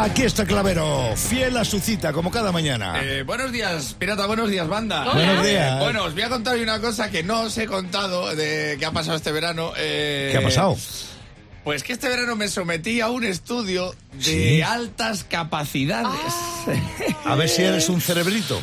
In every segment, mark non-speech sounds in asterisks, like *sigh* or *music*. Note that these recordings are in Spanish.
Aquí está Clavero, fiel a su cita, como cada mañana. Eh, buenos días, pirata, buenos días, banda. Buenos días. Eh, bueno, os voy a contar hoy una cosa que no os he contado de qué ha pasado este verano. Eh, ¿Qué ha pasado? Pues que este verano me sometí a un estudio de Sí. altas capacidades. A ver si eres un cerebrito.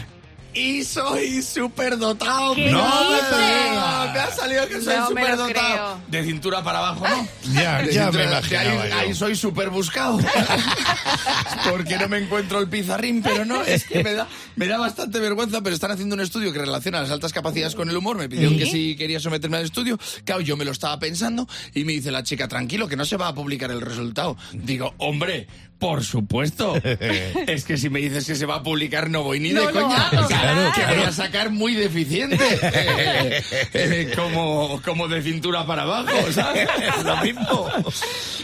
Y soy superdotado. ¿Qué No, me, me ha salido que soy No superdotado. creo. De cintura para abajo, ¿no? *laughs* Ya, De ya me imaginaba ahí, yo. ahí soy súper buscado. *laughs* Porque no me encuentro el pizarrín, pero no, es que me da, me da bastante vergüenza, pero están haciendo un estudio que relaciona las altas capacidades con el humor. Me pidieron que si quería someterme al estudio. Claro, yo me lo estaba pensando y me dice la chica, tranquilo, que no se va a publicar el resultado. Digo, hombre, por supuesto. *laughs* es que si me dices que se va a publicar, no voy ni No de coña. Que, claro, que claro. voy a sacar muy deficiente. Eh, *laughs* eh, como, como de cintura para abajo, ¿sabes? Lo mismo.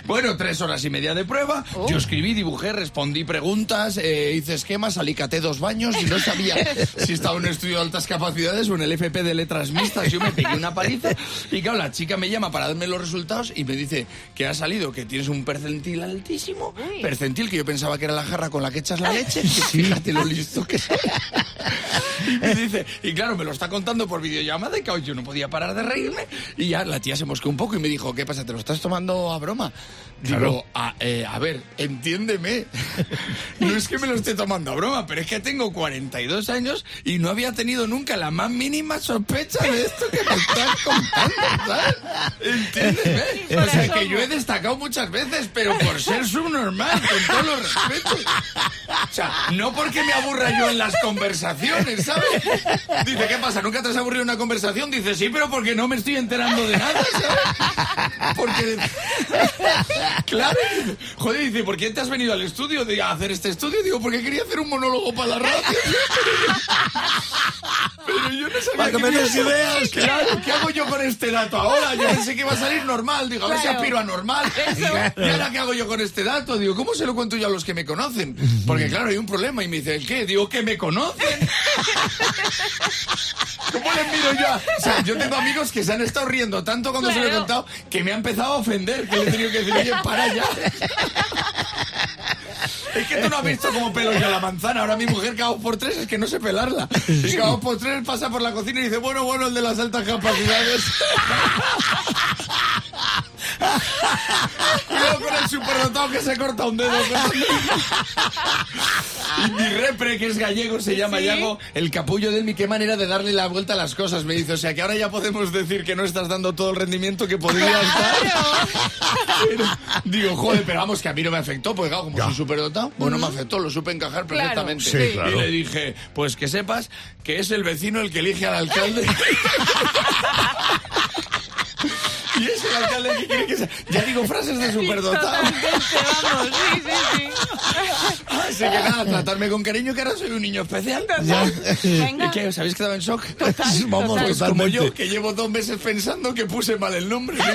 Bueno, tres horas y media de prueba. Yo escribí, dibujé, respondí preguntas, eh, hice esquemas, alicaté dos baños y no sabía *laughs* si estaba en un estudio de altas capacidades o en el FP de letras mixtas. Yo me pegué una paliza y claro, la chica me llama para darme los resultados y me dice que ha salido, que tienes un percentil altísimo. Percentil que yo pensaba que era la jarra con la que echas la *laughs* leche. Fíjate lo listo que soy. *laughs* Y dice, y claro, me lo está contando por videollamada y claro, yo no podía parar de reírme. Y ya la tía se mosqueó un poco y me dijo, ¿qué pasa? ¿Te lo estás tomando a broma? Digo, Claro. a, eh, a ver, entiéndeme. *laughs* No es que me lo esté tomando a broma, pero es que tengo 42 años y no había tenido nunca la más mínima sospecha de esto que me estás contando, ¿sabes? Entiéndeme. O sea, que yo he destacado muchas veces, pero por ser subnormal, con todos los respetos. O sea, no porque me aburra yo en las conversaciones, ¿sabes? Dice, ¿qué pasa? ¿Nunca te has aburrido una conversación? Dice, sí, pero porque no me estoy enterando de nada, ¿sabes? Porque... Claro, joder, dice, ¿por qué te has venido al estudio a hacer este estudio? Digo, porque quería hacer un monólogo para la radio. No sabía Para que me me des ideas. Claro, ¿qué hago yo con este dato ahora? Yo pensé que iba a salir normal. Digo, a ver si aspiro a normal. ¿Y ahora qué hago yo con este dato? Digo, ¿cómo se lo cuento yo a los que me conocen? Porque claro, hay un problema. Y me dice, ¿el qué? Digo, que me conocen. *laughs* ¿Cómo les miro yo? a- O sea, yo tengo amigos que se han estado riendo tanto cuando se lo he contado que me ha empezado a ofender. Que le he tenido que decir, oye, para ya. *laughs* Es que tú no has visto cómo pelo yo la manzana. Ahora mi mujer, cada dos por tres, es que no sé pelarla. Y cada dos por tres pasa por la cocina y dice, bueno, bueno, el de las altas capacidades. *laughs* Cuidado con el superdotado que se corta un dedo. Y mi repre, que es gallego, se llama Sí. Yago, el capullo de mi qué manera de darle la vuelta a las cosas, me dice. O sea, que ahora ya podemos decir que no estás dando todo el rendimiento que podrías dar. Pero, digo, joder, pero vamos, que a mí no me afectó, porque claro, como soy superdotado, bueno, me afectó, lo supe encajar Claro, perfectamente. Sí, claro. Y le dije, pues que sepas que es el vecino el que elige al alcalde. *laughs* y es el alcalde que quiere que sea. Ya digo frases de superdotado. Vamos, sí, sí, sí. *laughs* Así que nada, tratarme con cariño, que ahora soy un niño especial. ¿Y Venga. qué? ¿Os habéis quedado en shock? *laughs* Vamos, Pues como totalmente. yo, que llevo dos meses pensando que puse mal el nombre. *laughs*